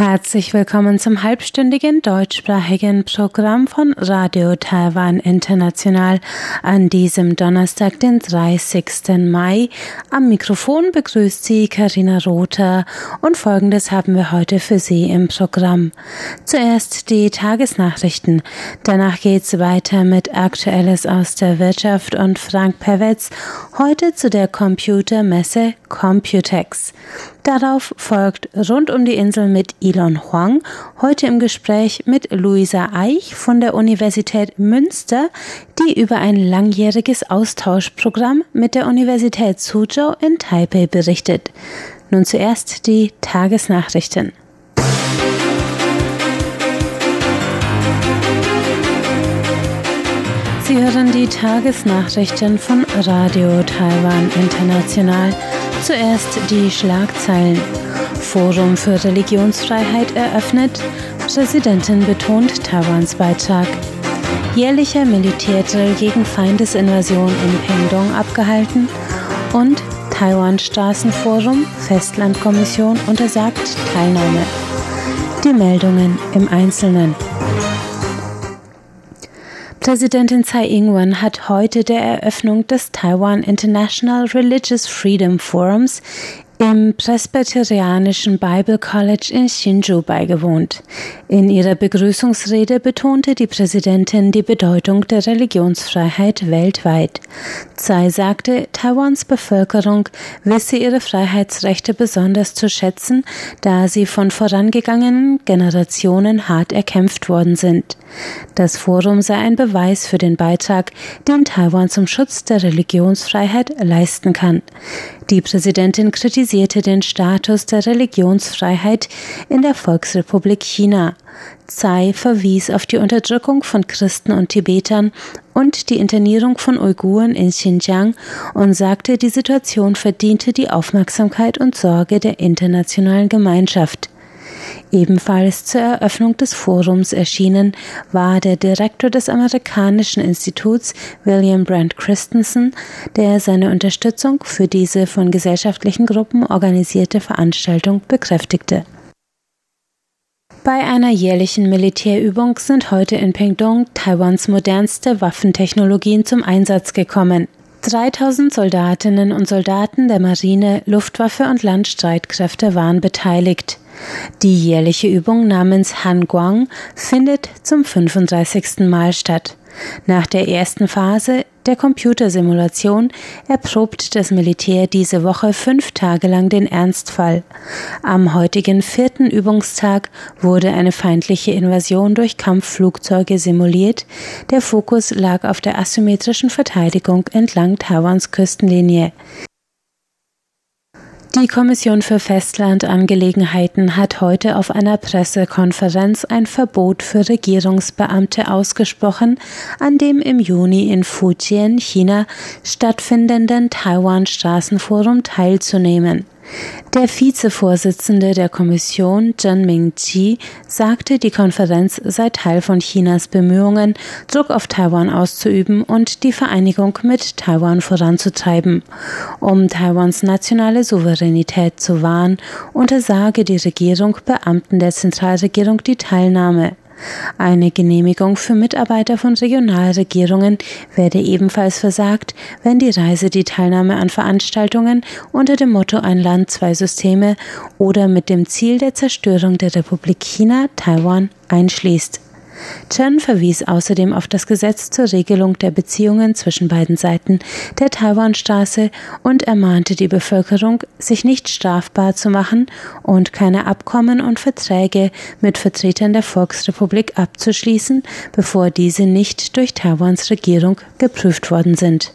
Herzlich willkommen zum halbstündigen deutschsprachigen Programm von Radio Taiwan International an diesem Donnerstag, den 30. Mai. Am Mikrofon begrüßt Sie Karina Rother und Folgendes haben wir heute für Sie im Programm. Zuerst die Tagesnachrichten. Danach geht's weiter mit Aktuelles aus der Wirtschaft und Frank Pewetz heute zu der Computermesse Computex. Darauf folgt Rund um die Insel mit Elon Huang, heute im Gespräch mit Luisa Eich von der Universität Münster, die über ein langjähriges Austauschprogramm mit der Universität Suzhou in Taipei berichtet. Nun zuerst die Tagesnachrichten. Sie hören die Tagesnachrichten von Radio Taiwan International. Zuerst die Schlagzeilen. Forum für Religionsfreiheit eröffnet. Präsidentin betont Taiwans Beitrag. Jährlicher Militärdrill gegen Feindesinvasion in Pingdong abgehalten. Und Taiwan Straßenforum, Festlandkommission untersagt Teilnahme. Die Meldungen im Einzelnen. Präsidentin Tsai Ing-wen hat heute der Eröffnung des Taiwan International Religious Freedom Forums im Presbyterianischen Bible College in Hsinchu beigewohnt. In ihrer Begrüßungsrede betonte die Präsidentin die Bedeutung der Religionsfreiheit weltweit. Tsai sagte, Taiwans Bevölkerung wisse ihre Freiheitsrechte besonders zu schätzen, da sie von vorangegangenen Generationen hart erkämpft worden sind. Das Forum sei ein Beweis für den Beitrag, den Taiwan zum Schutz der Religionsfreiheit leisten kann. Die Präsidentin kritisierte den Status der Religionsfreiheit in der Volksrepublik China. Tsai verwies auf die Unterdrückung von Christen und Tibetern und die Internierung von Uiguren in Xinjiang und sagte, die Situation verdiente die Aufmerksamkeit und Sorge der internationalen Gemeinschaft. Ebenfalls zur Eröffnung des Forums erschienen war der Direktor des amerikanischen Instituts William Brand Christensen, der seine Unterstützung für diese von gesellschaftlichen Gruppen organisierte Veranstaltung bekräftigte. Bei einer jährlichen Militärübung sind heute in Pingdong Taiwans modernste Waffentechnologien zum Einsatz gekommen. 3000 Soldatinnen und Soldaten der Marine, Luftwaffe und Landstreitkräfte waren beteiligt. Die jährliche Übung namens Han Guang findet zum 35. Mal statt. Nach der ersten Phase der Computersimulation erprobt das Militär diese Woche fünf Tage lang den Ernstfall. Am heutigen vierten Übungstag wurde eine feindliche Invasion durch Kampfflugzeuge simuliert. Der Fokus lag auf der asymmetrischen Verteidigung entlang Taiwans Küstenlinie. Die Kommission für Festlandangelegenheiten hat heute auf einer Pressekonferenz ein Verbot für Regierungsbeamte ausgesprochen, an dem im Juni in Fujian, China, stattfindenden Taiwan-Straßenforum teilzunehmen. Der Vizevorsitzende der Kommission, Zheng Mingqi, sagte, die Konferenz sei Teil von Chinas Bemühungen, Druck auf Taiwan auszuüben und die Vereinigung mit Taiwan voranzutreiben. Um Taiwans nationale Souveränität zu wahren, untersage die Regierung Beamten der Zentralregierung die Teilnahme. Eine Genehmigung für Mitarbeiter von Regionalregierungen werde ebenfalls versagt, wenn die Reise die Teilnahme an Veranstaltungen unter dem Motto Ein Land, zwei Systeme oder mit dem Ziel der Zerstörung der Republik China, Taiwan einschließt. Chen verwies außerdem auf das Gesetz zur Regelung der Beziehungen zwischen beiden Seiten der Taiwanstraße und ermahnte die Bevölkerung, sich nicht strafbar zu machen und keine Abkommen und Verträge mit Vertretern der Volksrepublik abzuschließen, bevor diese nicht durch Taiwans Regierung geprüft worden sind.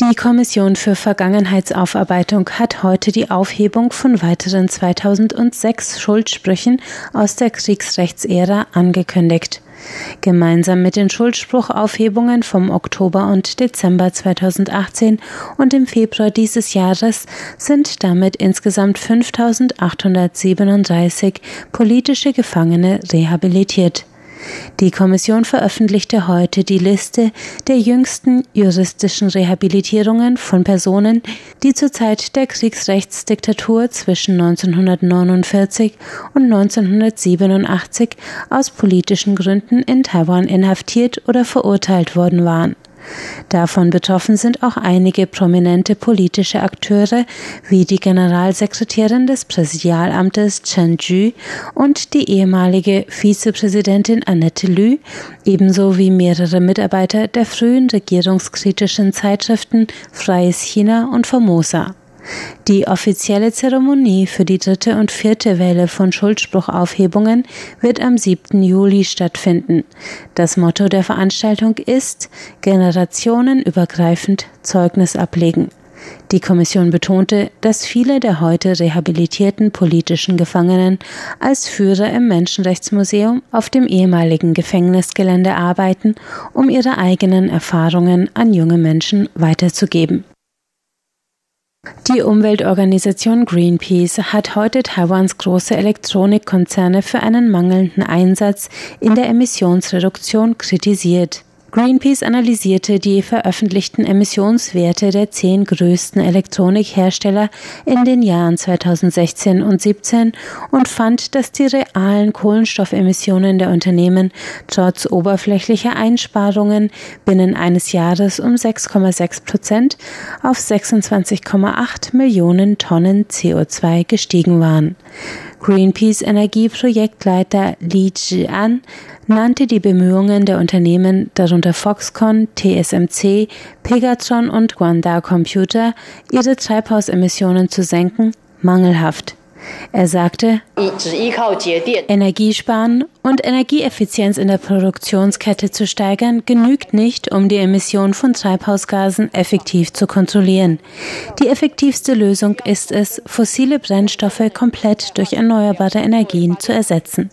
Die Kommission für Vergangenheitsaufarbeitung hat heute die Aufhebung von weiteren 2006 Schuldsprüchen aus der Kriegsrechtsära angekündigt. Gemeinsam mit den Schuldspruchaufhebungen vom Oktober und Dezember 2018 und im Februar dieses Jahres sind damit insgesamt 5837 politische Gefangene rehabilitiert. Die Kommission veröffentlichte heute die Liste der jüngsten juristischen Rehabilitierungen von Personen, die zur Zeit der Kriegsrechtsdiktatur zwischen 1949 und 1987 aus politischen Gründen in Taiwan inhaftiert oder verurteilt worden waren. Davon betroffen sind auch einige prominente politische Akteure wie die Generalsekretärin des Präsidialamtes Chen Ju und die ehemalige Vizepräsidentin Annette Lü, ebenso wie mehrere Mitarbeiter der frühen regierungskritischen Zeitschriften Freies China und Formosa. Die offizielle Zeremonie für die dritte und vierte Welle von Schuldspruchaufhebungen wird am 7. Juli stattfinden. Das Motto der Veranstaltung ist generationenübergreifend Zeugnis ablegen. Die Kommission betonte, dass viele der heute rehabilitierten politischen Gefangenen als Führer im Menschenrechtsmuseum auf dem ehemaligen Gefängnisgelände arbeiten, um ihre eigenen Erfahrungen an junge Menschen weiterzugeben. Die Umweltorganisation Greenpeace hat heute Taiwans große Elektronikkonzerne für einen mangelnden Einsatz in der Emissionsreduktion kritisiert. Greenpeace analysierte die veröffentlichten Emissionswerte der zehn größten Elektronikhersteller in den Jahren 2016 und 17 und fand, dass die realen Kohlenstoffemissionen der Unternehmen trotz oberflächlicher Einsparungen binnen eines Jahres um 6,6 Prozent auf 26,8 Millionen Tonnen CO2 gestiegen waren. Greenpeace Energieprojektleiter Li Zhian nannte die Bemühungen der Unternehmen, darunter Foxconn, TSMC, Pegatron und Guanda Computer, ihre Treibhausemissionen zu senken, mangelhaft. Er sagte, Energiesparen und Energieeffizienz in der Produktionskette zu steigern, genügt nicht, um die Emission von Treibhausgasen effektiv zu kontrollieren. Die effektivste Lösung ist es, fossile Brennstoffe komplett durch erneuerbare Energien zu ersetzen.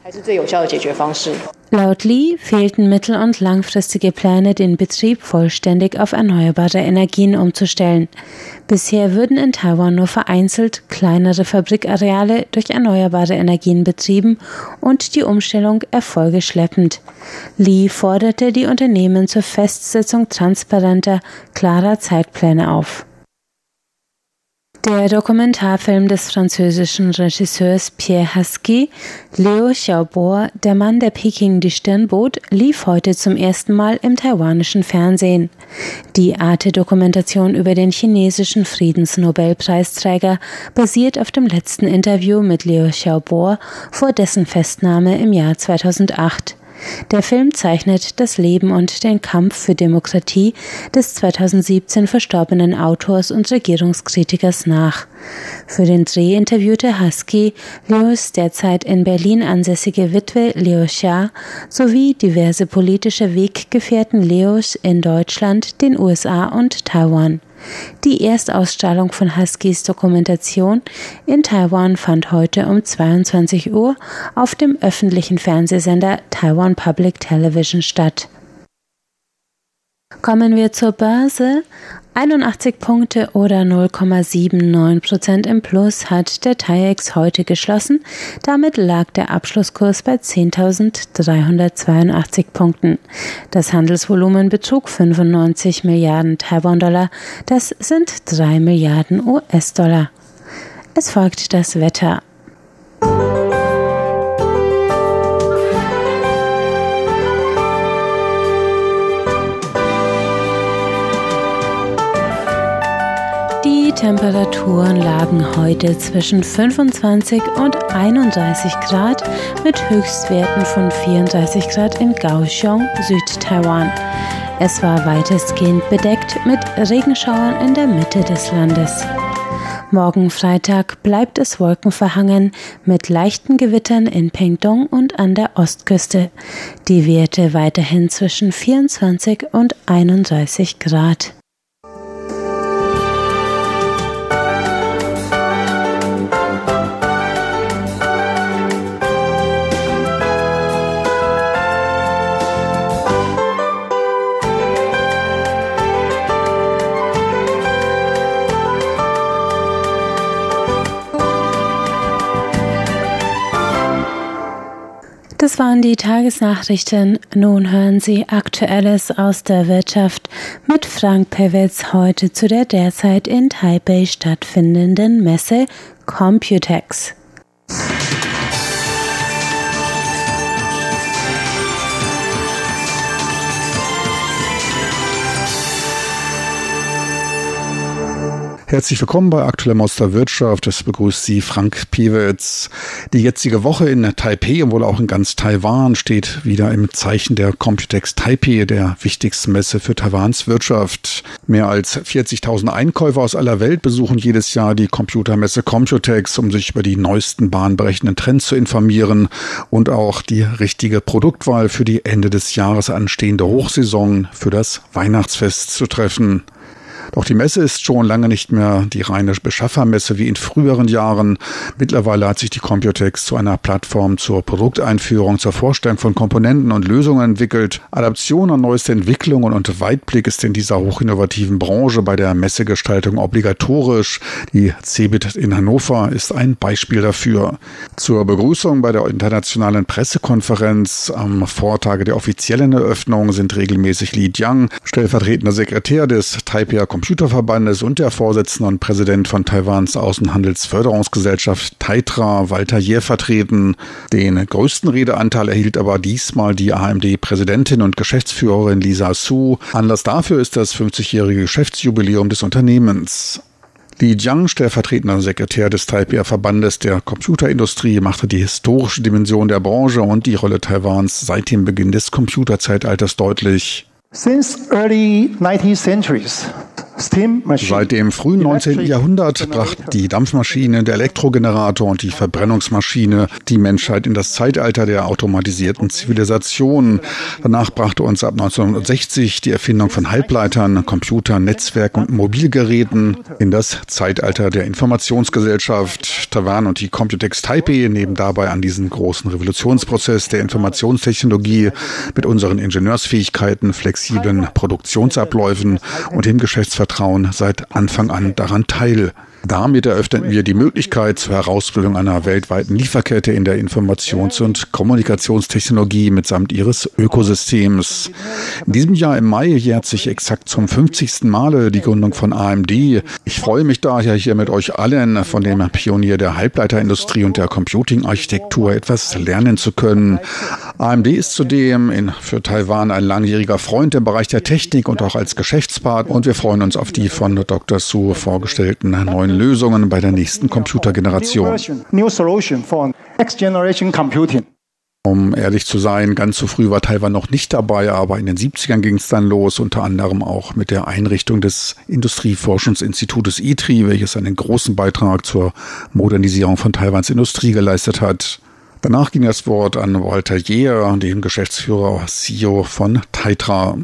Laut Lee fehlten mittel- und langfristige Pläne, den Betrieb vollständig auf erneuerbare Energien umzustellen. Bisher würden in Taiwan nur vereinzelt kleinere Fabrikareale durch erneuerbare Energien betrieben und die Umstellung erfolge schleppend. Lee forderte die Unternehmen zur Festsetzung transparenter, klarer Zeitpläne auf. Der Dokumentarfilm des französischen Regisseurs Pierre Husky, Leo Xiaobo, der Mann, der Peking die Stirn bot, lief heute zum ersten Mal im taiwanischen Fernsehen. Die Arte-Dokumentation über den chinesischen Friedensnobelpreisträger basiert auf dem letzten Interview mit Leo Xiaobo vor dessen Festnahme im Jahr 2008. Der Film zeichnet das Leben und den Kampf für Demokratie des 2017 verstorbenen Autors und Regierungskritikers nach. Für den Dreh interviewte Husky Leos derzeit in Berlin ansässige Witwe Leo Xia sowie diverse politische Weggefährten Leos in Deutschland, den USA und Taiwan. Die Erstausstrahlung von Huskys Dokumentation in Taiwan fand heute um 22 Uhr auf dem öffentlichen Fernsehsender Taiwan Public Television statt. Kommen wir zur Börse. 81 Punkte oder 0,79 Prozent im Plus hat der TAIEX heute geschlossen. Damit lag der Abschlusskurs bei 10.382 Punkten. Das Handelsvolumen betrug 95 Milliarden Taiwan-Dollar. Das sind 3 Milliarden US-Dollar. Es folgt das Wetter. Temperaturen lagen heute zwischen 25 und 31 Grad mit Höchstwerten von 34 Grad in Kaohsiung, Südtaiwan. Es war weitestgehend bedeckt mit Regenschauern in der Mitte des Landes. Morgen Freitag bleibt es wolkenverhangen mit leichten Gewittern in Pengdong und an der Ostküste. Die Werte weiterhin zwischen 24 und 31 Grad. Das waren die Tagesnachrichten. Nun hören Sie Aktuelles aus der Wirtschaft mit Frank Pewitz heute zu der derzeit in Taipei stattfindenden Messe Computex. Herzlich willkommen bei Aktueller Monster Wirtschaft. Es begrüßt Sie Frank Piewitz. Die jetzige Woche in Taipei und wohl auch in ganz Taiwan steht wieder im Zeichen der Computex Taipei, der wichtigsten Messe für Taiwans Wirtschaft. Mehr als 40.000 Einkäufer aus aller Welt besuchen jedes Jahr die Computermesse Computex, um sich über die neuesten bahnbrechenden Trends zu informieren und auch die richtige Produktwahl für die Ende des Jahres anstehende Hochsaison für das Weihnachtsfest zu treffen. Doch die Messe ist schon lange nicht mehr die reine Beschaffermesse wie in früheren Jahren. Mittlerweile hat sich die Computex zu einer Plattform zur Produkteinführung, zur Vorstellung von Komponenten und Lösungen entwickelt. Adaption an neueste Entwicklungen und Weitblick ist in dieser hochinnovativen Branche bei der Messegestaltung obligatorisch. Die CeBIT in Hannover ist ein Beispiel dafür. Zur Begrüßung bei der internationalen Pressekonferenz am Vortage der offiziellen Eröffnung sind regelmäßig Li Jiang, stellvertretender Sekretär des Taipei Computerverbandes und der Vorsitzende und Präsident von Taiwans Außenhandelsförderungsgesellschaft Taitra, Walter Jär, vertreten. Den größten Redeanteil erhielt aber diesmal die AMD-Präsidentin und Geschäftsführerin Lisa Su. Anlass dafür ist das 50-jährige Geschäftsjubiläum des Unternehmens. Li Jiang, stellvertretender Sekretär des Taipei Verbandes der Computerindustrie, machte die historische Dimension der Branche und die Rolle Taiwans seit dem Beginn des Computerzeitalters deutlich. Since early 19th centuries, Seit dem frühen 19. Jahrhundert brachten die Dampfmaschine, der Elektrogenerator und die Verbrennungsmaschine die Menschheit in das Zeitalter der automatisierten Zivilisation. Danach brachte uns ab 1960 die Erfindung von Halbleitern, Computern, Netzwerken und Mobilgeräten in das Zeitalter der Informationsgesellschaft. Taiwan und die Computex Taipei nehmen dabei an diesen großen Revolutionsprozess der Informationstechnologie mit unseren Ingenieursfähigkeiten, flexiblen Produktionsabläufen und dem Geschäftsverkehr Vertrauen seit Anfang an daran teil. Damit eröffneten wir die Möglichkeit zur Herausbildung einer weltweiten Lieferkette in der Informations- und Kommunikationstechnologie mitsamt ihres Ökosystems. In diesem Jahr im Mai jährt sich exakt zum 50. Male die Gründung von AMD. Ich freue mich daher hier mit euch allen von dem Pionier der Halbleiterindustrie und der Computing-Architektur etwas lernen zu können. AMD ist zudem in, für Taiwan ein langjähriger Freund im Bereich der Technik und auch als Geschäftspartner und wir freuen uns auf die von Dr. Su vorgestellten neuen Lösungen bei der nächsten Computergeneration. Um ehrlich zu sein, ganz so früh war Taiwan noch nicht dabei, aber in den 70ern ging es dann los, unter anderem auch mit der Einrichtung des Industrieforschungsinstitutes ITRI, welches einen großen Beitrag zur Modernisierung von Taiwans Industrie geleistet hat. Danach ging das Wort an Walter Jeher, den Geschäftsführer CEO von Taitra.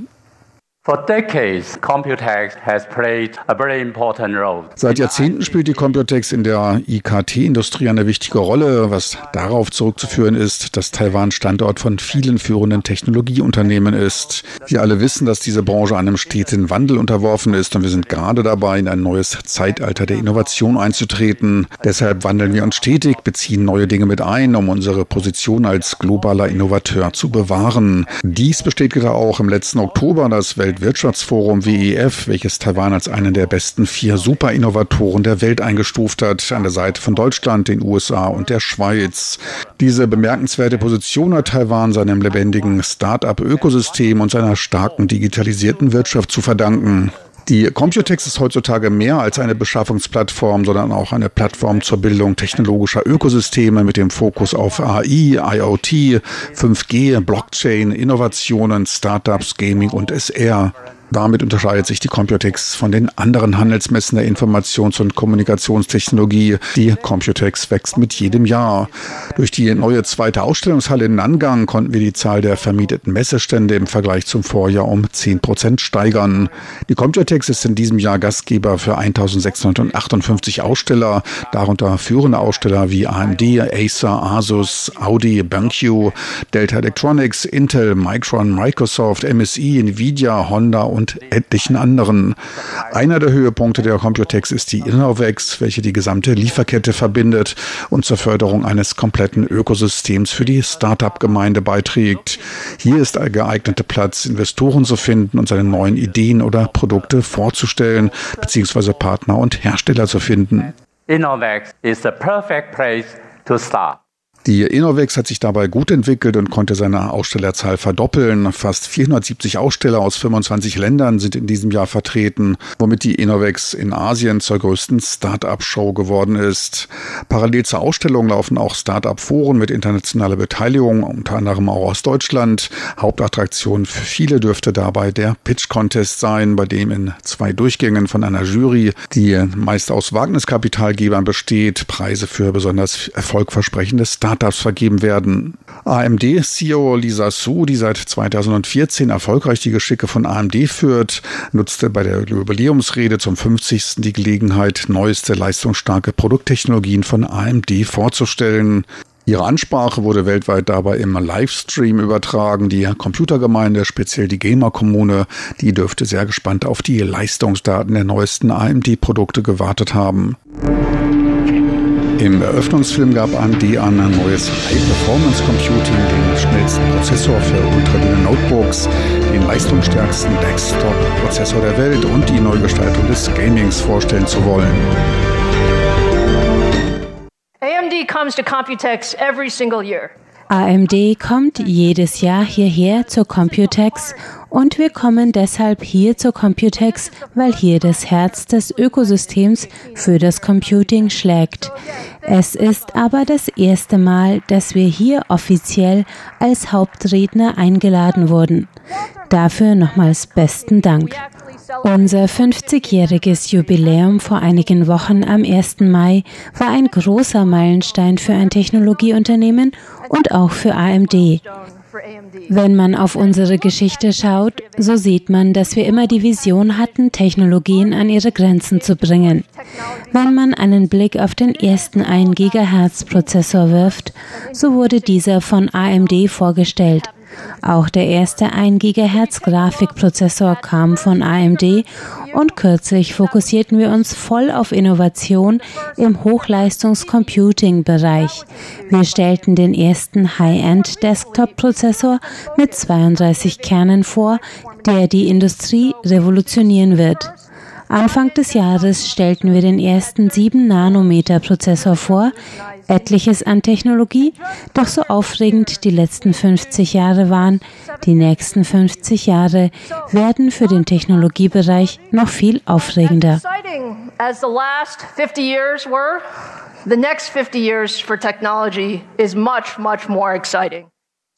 Seit Jahrzehnten spielt die Computex in der IKT-Industrie eine wichtige Rolle, was darauf zurückzuführen ist, dass Taiwan Standort von vielen führenden Technologieunternehmen ist. Wir alle wissen, dass diese Branche einem steten Wandel unterworfen ist und wir sind gerade dabei, in ein neues Zeitalter der Innovation einzutreten. Deshalb wandeln wir uns stetig, beziehen neue Dinge mit ein, um unsere Position als globaler Innovateur zu bewahren. Dies bestätigte auch im letzten Oktober das Welt Weltwirtschaftsforum WEF, welches Taiwan als einen der besten vier Superinnovatoren der Welt eingestuft hat, an der Seite von Deutschland, den USA und der Schweiz. Diese bemerkenswerte Position hat Taiwan seinem lebendigen Start-up-Ökosystem und seiner starken digitalisierten Wirtschaft zu verdanken. Die Computex ist heutzutage mehr als eine Beschaffungsplattform, sondern auch eine Plattform zur Bildung technologischer Ökosysteme mit dem Fokus auf AI, IoT, 5G, Blockchain, Innovationen, Startups, Gaming und SR. Damit unterscheidet sich die Computex von den anderen Handelsmessen der Informations- und Kommunikationstechnologie. Die Computex wächst mit jedem Jahr. Durch die neue zweite Ausstellungshalle in Nangang konnten wir die Zahl der vermieteten Messestände im Vergleich zum Vorjahr um 10 Prozent steigern. Die Computex ist in diesem Jahr Gastgeber für 1658 Aussteller, darunter führende Aussteller wie AMD, Acer, Asus, Audi, BenQ, Delta Electronics, Intel, Micron, Microsoft, MSI, Nvidia, Honda und und etlichen anderen. Einer der Höhepunkte der Computex ist die Innovex, welche die gesamte Lieferkette verbindet und zur Förderung eines kompletten Ökosystems für die Start-up-Gemeinde beiträgt. Hier ist ein geeigneter Platz, Investoren zu finden und seine neuen Ideen oder Produkte vorzustellen, beziehungsweise Partner und Hersteller zu finden. Innovex is the perfect place to start. Die Innovex hat sich dabei gut entwickelt und konnte seine Ausstellerzahl verdoppeln. Fast 470 Aussteller aus 25 Ländern sind in diesem Jahr vertreten, womit die Innovex in Asien zur größten Start-up-Show geworden ist. Parallel zur Ausstellung laufen auch Start-up-Foren mit internationaler Beteiligung, unter anderem auch aus Deutschland. Hauptattraktion für viele dürfte dabei der Pitch-Contest sein, bei dem in zwei Durchgängen von einer Jury, die meist aus Wagniskapitalgebern besteht, Preise für besonders erfolgversprechende Start Startups vergeben werden. AMD-CEO Lisa Su, die seit 2014 erfolgreich die Geschicke von AMD führt, nutzte bei der Jubiläumsrede zum 50. die Gelegenheit, neueste leistungsstarke Produkttechnologien von AMD vorzustellen. Ihre Ansprache wurde weltweit dabei im Livestream übertragen. Die Computergemeinde, speziell die Gamer-Kommune, die dürfte sehr gespannt auf die Leistungsdaten der neuesten AMD-Produkte gewartet haben. Im Eröffnungsfilm gab AMD an ein neues High-Performance Computing, den schnellsten Prozessor für ultradünne Notebooks, den leistungsstärksten Desktop-Prozessor der Welt und die Neugestaltung des Gamings vorstellen zu wollen. AMD comes to Computex every single year. AMD kommt jedes Jahr hierher zur Computex und wir kommen deshalb hier zur Computex, weil hier das Herz des Ökosystems für das Computing schlägt. Es ist aber das erste Mal, dass wir hier offiziell als Hauptredner eingeladen wurden. Dafür nochmals besten Dank. Unser 50-jähriges Jubiläum vor einigen Wochen am 1. Mai war ein großer Meilenstein für ein Technologieunternehmen und auch für AMD. Wenn man auf unsere Geschichte schaut, so sieht man, dass wir immer die Vision hatten, Technologien an ihre Grenzen zu bringen. Wenn man einen Blick auf den ersten 1 GHz Prozessor wirft, so wurde dieser von AMD vorgestellt. Auch der erste 1 GHz Grafikprozessor kam von AMD und kürzlich fokussierten wir uns voll auf Innovation im Hochleistungs-Computing-Bereich. Wir stellten den ersten High-End Desktop-Prozessor mit 32 Kernen vor, der die Industrie revolutionieren wird. Anfang des Jahres stellten wir den ersten 7-Nanometer-Prozessor vor, etliches an Technologie, doch so aufregend die letzten 50 Jahre waren, die nächsten 50 Jahre werden für den Technologiebereich noch viel aufregender. The next 50 years for technology is much, much more exciting.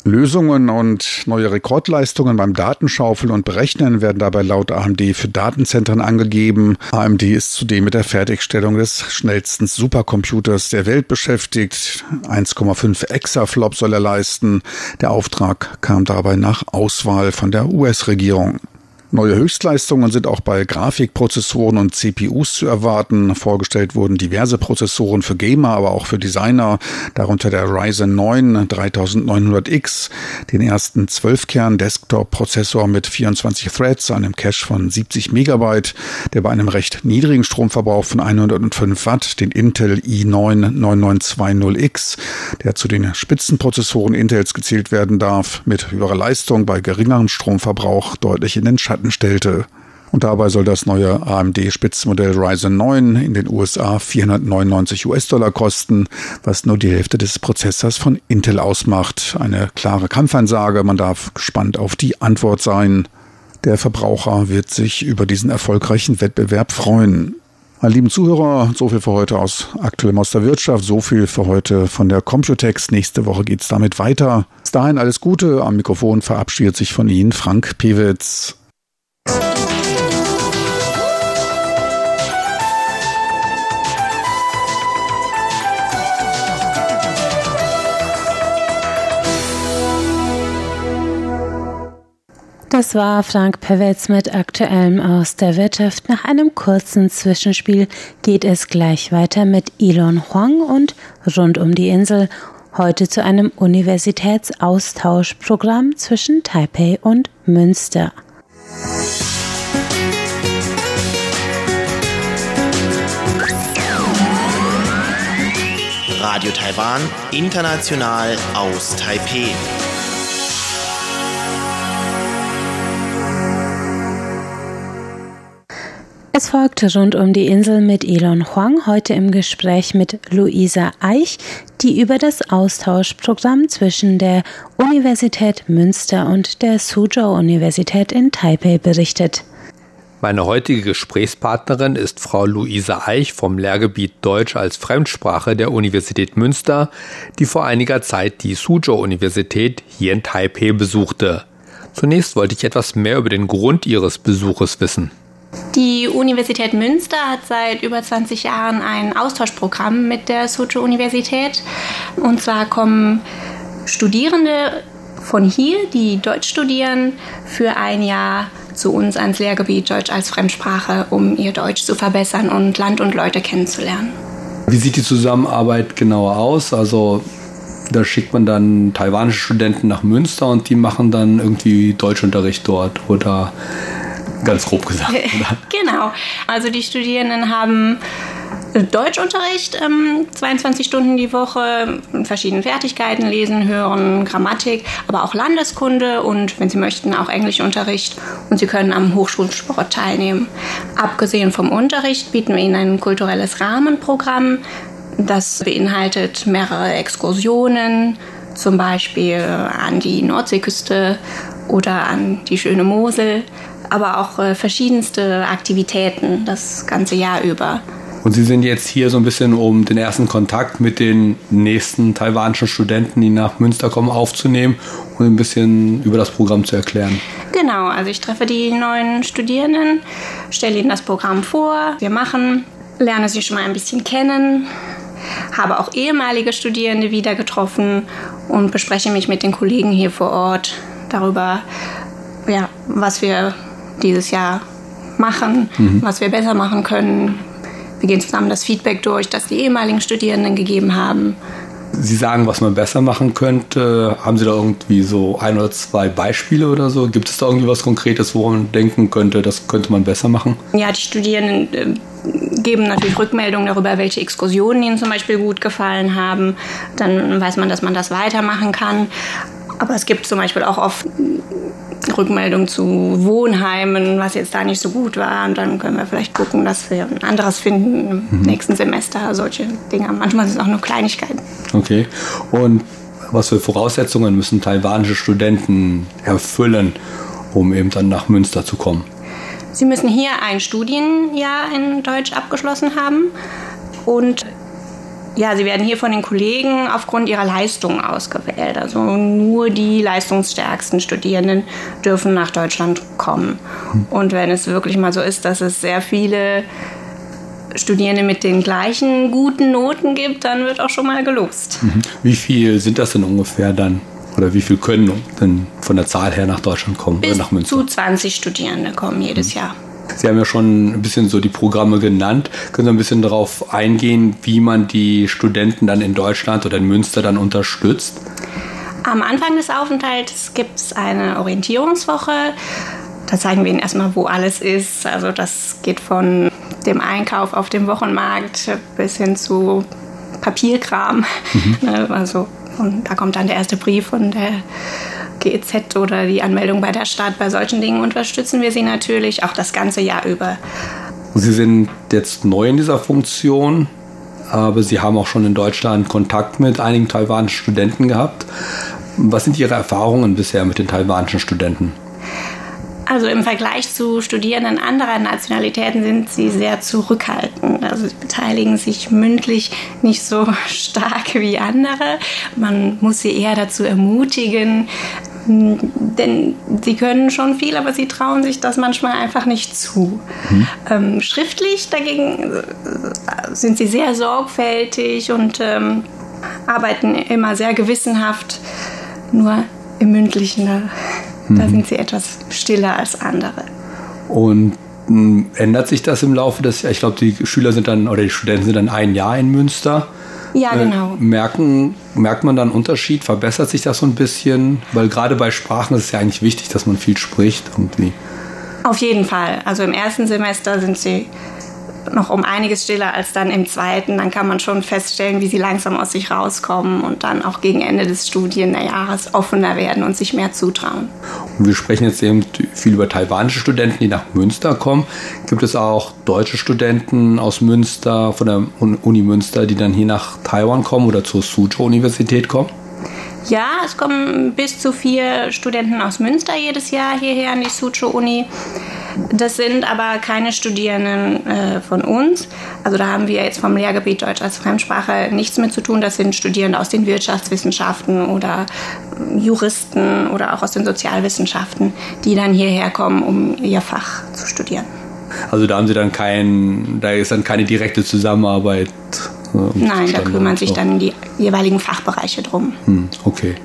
Lösungen und neue Rekordleistungen beim Datenschaufeln und Berechnen werden dabei laut AMD für Datenzentren angegeben. AMD ist zudem mit der Fertigstellung des schnellsten Supercomputers der Welt beschäftigt. 1,5 Exaflop soll er leisten. Der Auftrag kam dabei nach Auswahl von der US-Regierung. Neue Höchstleistungen sind auch bei Grafikprozessoren und CPUs zu erwarten. Vorgestellt wurden diverse Prozessoren für Gamer, aber auch für Designer, darunter der Ryzen 9 3900X, den ersten 12-Kern-Desktop-Prozessor mit 24 Threads, einem Cache von 70 Megabyte, der bei einem recht niedrigen Stromverbrauch von 105 Watt, den Intel i9 9920X, der zu den Spitzenprozessoren Intels gezählt werden darf, mit höherer Leistung bei geringerem Stromverbrauch deutlich in den Schatten Daten stellte. Und dabei soll das neue AMD-Spitzenmodell Ryzen 9 in den USA 499 US-Dollar kosten, was nur die Hälfte des Prozessors von Intel ausmacht. Eine klare Kampfansage, man darf gespannt auf die Antwort sein. Der Verbraucher wird sich über diesen erfolgreichen Wettbewerb freuen. Meine lieben Zuhörer, so viel für heute aus aktuellem aus der Wirtschaft, so viel für heute von der Computex. Nächste Woche geht es damit weiter. Bis dahin alles Gute. Am Mikrofon verabschiedet sich von Ihnen Frank Pewitz. Das war Frank Pewitz mit Aktuellem aus der Wirtschaft. Nach einem kurzen Zwischenspiel geht es gleich weiter mit Elon Huang und rund um die Insel. Heute zu einem Universitätsaustauschprogramm zwischen Taipei und Münster. Radio Taiwan, international aus Taipeh. Es folgte rund um die Insel mit Elon Huang, heute im Gespräch mit Luisa Eich, die über das Austauschprogramm zwischen der Universität Münster und der Suzhou Universität in Taipei berichtet. Meine heutige Gesprächspartnerin ist Frau Luisa Eich vom Lehrgebiet Deutsch als Fremdsprache der Universität Münster, die vor einiger Zeit die Suzhou Universität hier in Taipei besuchte. Zunächst wollte ich etwas mehr über den Grund ihres Besuches wissen. Die Universität Münster hat seit über 20 Jahren ein Austauschprogramm mit der Suzhou Universität. Und zwar kommen Studierende von hier, die Deutsch studieren, für ein Jahr zu uns ans Lehrgebiet Deutsch als Fremdsprache, um ihr Deutsch zu verbessern und Land und Leute kennenzulernen. Wie sieht die Zusammenarbeit genauer aus? Also da schickt man dann taiwanische Studenten nach Münster und die machen dann irgendwie Deutschunterricht dort oder ganz grob gesagt. genau. Also die Studierenden haben Deutschunterricht, ähm, 22 Stunden die Woche, verschiedene Fertigkeiten, Lesen, Hören, Grammatik, aber auch Landeskunde und wenn Sie möchten auch Englischunterricht und Sie können am Hochschulsport teilnehmen. Abgesehen vom Unterricht bieten wir Ihnen ein kulturelles Rahmenprogramm, das beinhaltet mehrere Exkursionen, zum Beispiel an die Nordseeküste oder an die schöne Mosel aber auch äh, verschiedenste Aktivitäten das ganze Jahr über. Und Sie sind jetzt hier so ein bisschen, um den ersten Kontakt mit den nächsten taiwanischen Studenten, die nach Münster kommen, aufzunehmen und ein bisschen über das Programm zu erklären. Genau, also ich treffe die neuen Studierenden, stelle ihnen das Programm vor, wir machen, lerne sie schon mal ein bisschen kennen, habe auch ehemalige Studierende wieder getroffen und bespreche mich mit den Kollegen hier vor Ort darüber, ja, was wir dieses Jahr machen, mhm. was wir besser machen können. Wir gehen zusammen das Feedback durch, das die ehemaligen Studierenden gegeben haben. Sie sagen, was man besser machen könnte. Haben Sie da irgendwie so ein oder zwei Beispiele oder so? Gibt es da irgendwie was Konkretes, wo man denken könnte, das könnte man besser machen? Ja, die Studierenden äh, geben natürlich Rückmeldungen darüber, welche Exkursionen ihnen zum Beispiel gut gefallen haben. Dann weiß man, dass man das weitermachen kann. Aber es gibt zum Beispiel auch oft Rückmeldung zu Wohnheimen, was jetzt da nicht so gut war. Und dann können wir vielleicht gucken, dass wir ein anderes finden im mhm. nächsten Semester. Solche Dinge. Manchmal sind es auch nur Kleinigkeiten. Okay. Und was für Voraussetzungen müssen taiwanische Studenten erfüllen, um eben dann nach Münster zu kommen? Sie müssen hier ein Studienjahr in Deutsch abgeschlossen haben und ja, sie werden hier von den Kollegen aufgrund ihrer Leistungen ausgewählt. Also nur die leistungsstärksten Studierenden dürfen nach Deutschland kommen. Und wenn es wirklich mal so ist, dass es sehr viele Studierende mit den gleichen guten Noten gibt, dann wird auch schon mal gelost. Mhm. Wie viel sind das denn ungefähr dann? Oder wie viel können denn von der Zahl her nach Deutschland kommen? Bis oder nach Münster? zu 20 Studierende kommen jedes mhm. Jahr. Sie haben ja schon ein bisschen so die Programme genannt. Können Sie ein bisschen darauf eingehen, wie man die Studenten dann in Deutschland oder in Münster dann unterstützt? Am Anfang des Aufenthalts gibt es eine Orientierungswoche. Da zeigen wir Ihnen erstmal, wo alles ist. Also das geht von dem Einkauf auf dem Wochenmarkt bis hin zu Papierkram. Mhm. Ne, also und da kommt dann der erste Brief von der GEZ oder die Anmeldung bei der Stadt. Bei solchen Dingen unterstützen wir Sie natürlich auch das ganze Jahr über. Sie sind jetzt neu in dieser Funktion, aber Sie haben auch schon in Deutschland Kontakt mit einigen taiwanischen Studenten gehabt. Was sind Ihre Erfahrungen bisher mit den taiwanischen Studenten? Also im Vergleich zu Studierenden anderer Nationalitäten sind sie sehr zurückhaltend. Also sie beteiligen sich mündlich nicht so stark wie andere. Man muss sie eher dazu ermutigen, denn sie können schon viel, aber sie trauen sich das manchmal einfach nicht zu. Mhm. Ähm, schriftlich dagegen äh, sind sie sehr sorgfältig und ähm, arbeiten immer sehr gewissenhaft. Nur im mündlichen, da, mhm. da sind sie etwas stiller als andere. Und hm, ändert sich das im Laufe des Jahres? Ich glaube, die Schüler sind dann oder die Studenten sind dann ein Jahr in Münster. Ja, genau. Merken, merkt man dann einen Unterschied? Verbessert sich das so ein bisschen? Weil gerade bei Sprachen ist es ja eigentlich wichtig, dass man viel spricht irgendwie. Auf jeden Fall. Also im ersten Semester sind sie noch um einiges stiller als dann im zweiten. Dann kann man schon feststellen, wie sie langsam aus sich rauskommen und dann auch gegen Ende des Studienjahres offener werden und sich mehr zutrauen. Und wir sprechen jetzt eben viel über taiwanische Studenten, die nach Münster kommen. Gibt es auch deutsche Studenten aus Münster, von der Uni Münster, die dann hier nach Taiwan kommen oder zur Suzhou-Universität kommen? Ja, es kommen bis zu vier Studenten aus Münster jedes Jahr hierher an die Suzhou-Uni. Das sind aber keine Studierenden äh, von uns. Also da haben wir jetzt vom Lehrgebiet Deutsch als Fremdsprache nichts mit zu tun. Das sind Studierende aus den Wirtschaftswissenschaften oder äh, Juristen oder auch aus den Sozialwissenschaften, die dann hierher kommen, um ihr Fach zu studieren. Also da haben Sie dann kein, da ist dann keine direkte Zusammenarbeit. Äh, Nein, da kümmern sich dann die jeweiligen Fachbereiche drum. Hm, okay.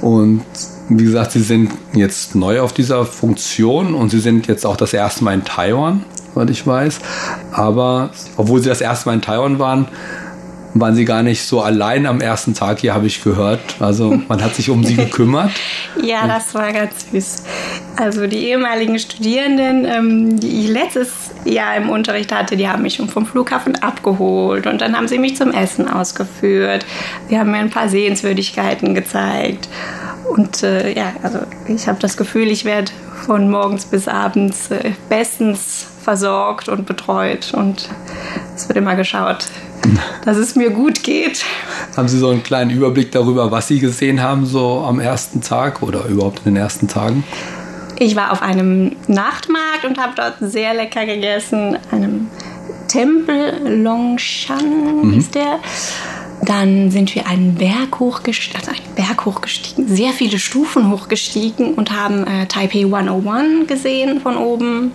Und wie gesagt, Sie sind jetzt neu auf dieser Funktion und Sie sind jetzt auch das erste Mal in Taiwan, soweit ich weiß. Aber obwohl Sie das erste Mal in Taiwan waren, waren Sie gar nicht so allein am ersten Tag hier, habe ich gehört. Also man hat sich um Sie gekümmert. ja, das war ganz süß. Also die ehemaligen Studierenden, ähm, die ich letztes Jahr im Unterricht hatte, die haben mich schon vom Flughafen abgeholt und dann haben sie mich zum Essen ausgeführt. Sie haben mir ein paar Sehenswürdigkeiten gezeigt. Und äh, ja, also ich habe das Gefühl, ich werde von morgens bis abends äh, bestens versorgt und betreut. Und es wird immer geschaut, dass es mir gut geht. Haben Sie so einen kleinen Überblick darüber, was Sie gesehen haben, so am ersten Tag oder überhaupt in den ersten Tagen? Ich war auf einem Nachtmarkt und habe dort sehr lecker gegessen. Einem Tempel Longshan mhm. ist der. Dann sind wir einen Berg hochgestiegen, also einen Berg hochgestiegen, sehr viele Stufen hochgestiegen und haben äh, Taipei 101 gesehen von oben.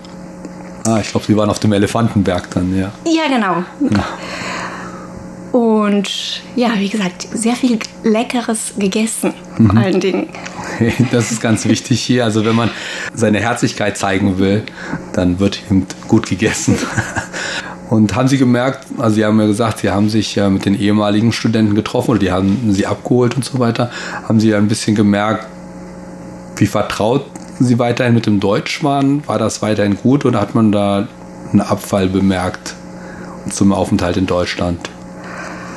Ah, ich glaube, Sie waren auf dem Elefantenberg dann, ja. Ja, genau. Ja. Und ja, wie gesagt, sehr viel Leckeres gegessen, mhm. vor allen Dingen. Das ist ganz wichtig hier. Also wenn man seine Herzlichkeit zeigen will, dann wird eben gut gegessen. Und haben Sie gemerkt, also Sie haben ja gesagt, Sie haben sich ja mit den ehemaligen Studenten getroffen oder die haben Sie abgeholt und so weiter. Haben Sie ein bisschen gemerkt, wie vertraut Sie weiterhin mit dem Deutsch waren? War das weiterhin gut oder hat man da einen Abfall bemerkt zum Aufenthalt in Deutschland?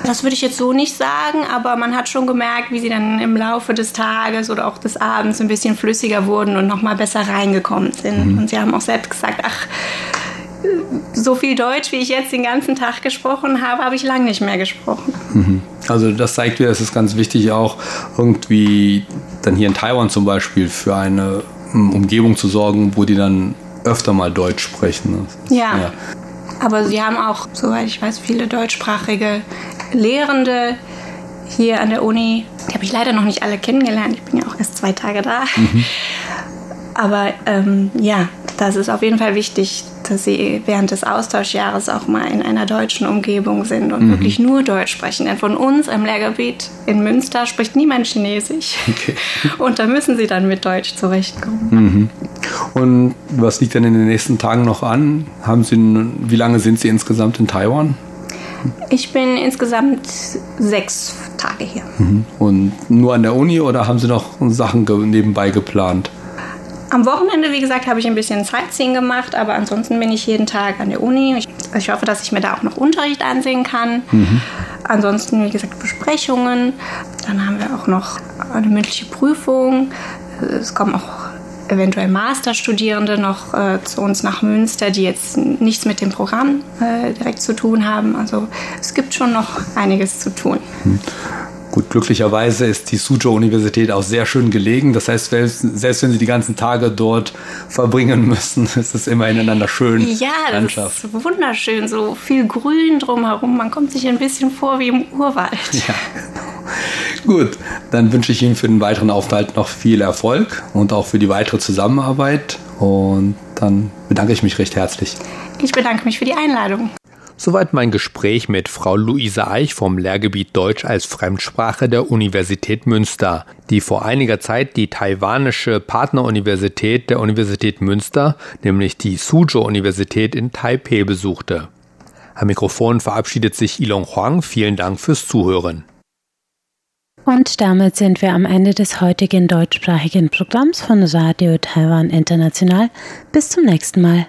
Das würde ich jetzt so nicht sagen, aber man hat schon gemerkt, wie sie dann im Laufe des Tages oder auch des Abends ein bisschen flüssiger wurden und nochmal besser reingekommen sind. Mhm. Und sie haben auch selbst gesagt, ach, so viel Deutsch, wie ich jetzt den ganzen Tag gesprochen habe, habe ich lange nicht mehr gesprochen. Mhm. Also das zeigt wieder, es ist ganz wichtig auch irgendwie dann hier in Taiwan zum Beispiel für eine ähm, Umgebung zu sorgen, wo die dann öfter mal Deutsch sprechen. Ja. ja. Aber sie haben auch, soweit ich weiß, viele deutschsprachige Lehrende hier an der Uni. Die habe ich leider noch nicht alle kennengelernt. Ich bin ja auch erst zwei Tage da. Mhm. Aber ähm, ja, das ist auf jeden Fall wichtig, dass sie während des Austauschjahres auch mal in einer deutschen Umgebung sind und mhm. wirklich nur Deutsch sprechen. Denn von uns im Lehrgebiet in Münster spricht niemand Chinesisch. Okay. Und da müssen sie dann mit Deutsch zurechtkommen. Mhm. Und was liegt denn in den nächsten Tagen noch an? Haben sie, wie lange sind Sie insgesamt in Taiwan? Ich bin insgesamt sechs Tage hier. Mhm. Und nur an der Uni oder haben Sie noch Sachen nebenbei geplant? Am Wochenende, wie gesagt, habe ich ein bisschen Sightseeing gemacht, aber ansonsten bin ich jeden Tag an der Uni. Ich, ich hoffe, dass ich mir da auch noch Unterricht ansehen kann. Mhm. Ansonsten, wie gesagt, Besprechungen. Dann haben wir auch noch eine mündliche Prüfung. Es kommen auch eventuell Masterstudierende noch äh, zu uns nach Münster, die jetzt nichts mit dem Programm äh, direkt zu tun haben. Also es gibt schon noch einiges zu tun. Gut, glücklicherweise ist die Suzhou-Universität auch sehr schön gelegen. Das heißt, selbst, wenn Sie die ganzen Tage dort verbringen müssen, ist es immer ineinander schön. Ja, Landschaft. das ist wunderschön. So viel Grün drumherum. Man kommt sich ein bisschen vor wie im Urwald. Ja, Gut, dann wünsche ich Ihnen für den weiteren Aufenthalt noch viel Erfolg und auch für die weitere Zusammenarbeit. Und dann bedanke ich mich recht herzlich. Ich bedanke mich für die Einladung. Soweit mein Gespräch mit Frau Luise Eich vom Lehrgebiet Deutsch als Fremdsprache der Universität Münster, die vor einiger Zeit die taiwanische Partneruniversität der Universität Münster, nämlich die Suzhou-Universität in Taipei besuchte. Am Mikrofon verabschiedet sich Ilong Huang. Vielen Dank fürs Zuhören. Und damit sind wir am Ende des heutigen deutschsprachigen Programms von Radio Taiwan International. Bis zum nächsten Mal.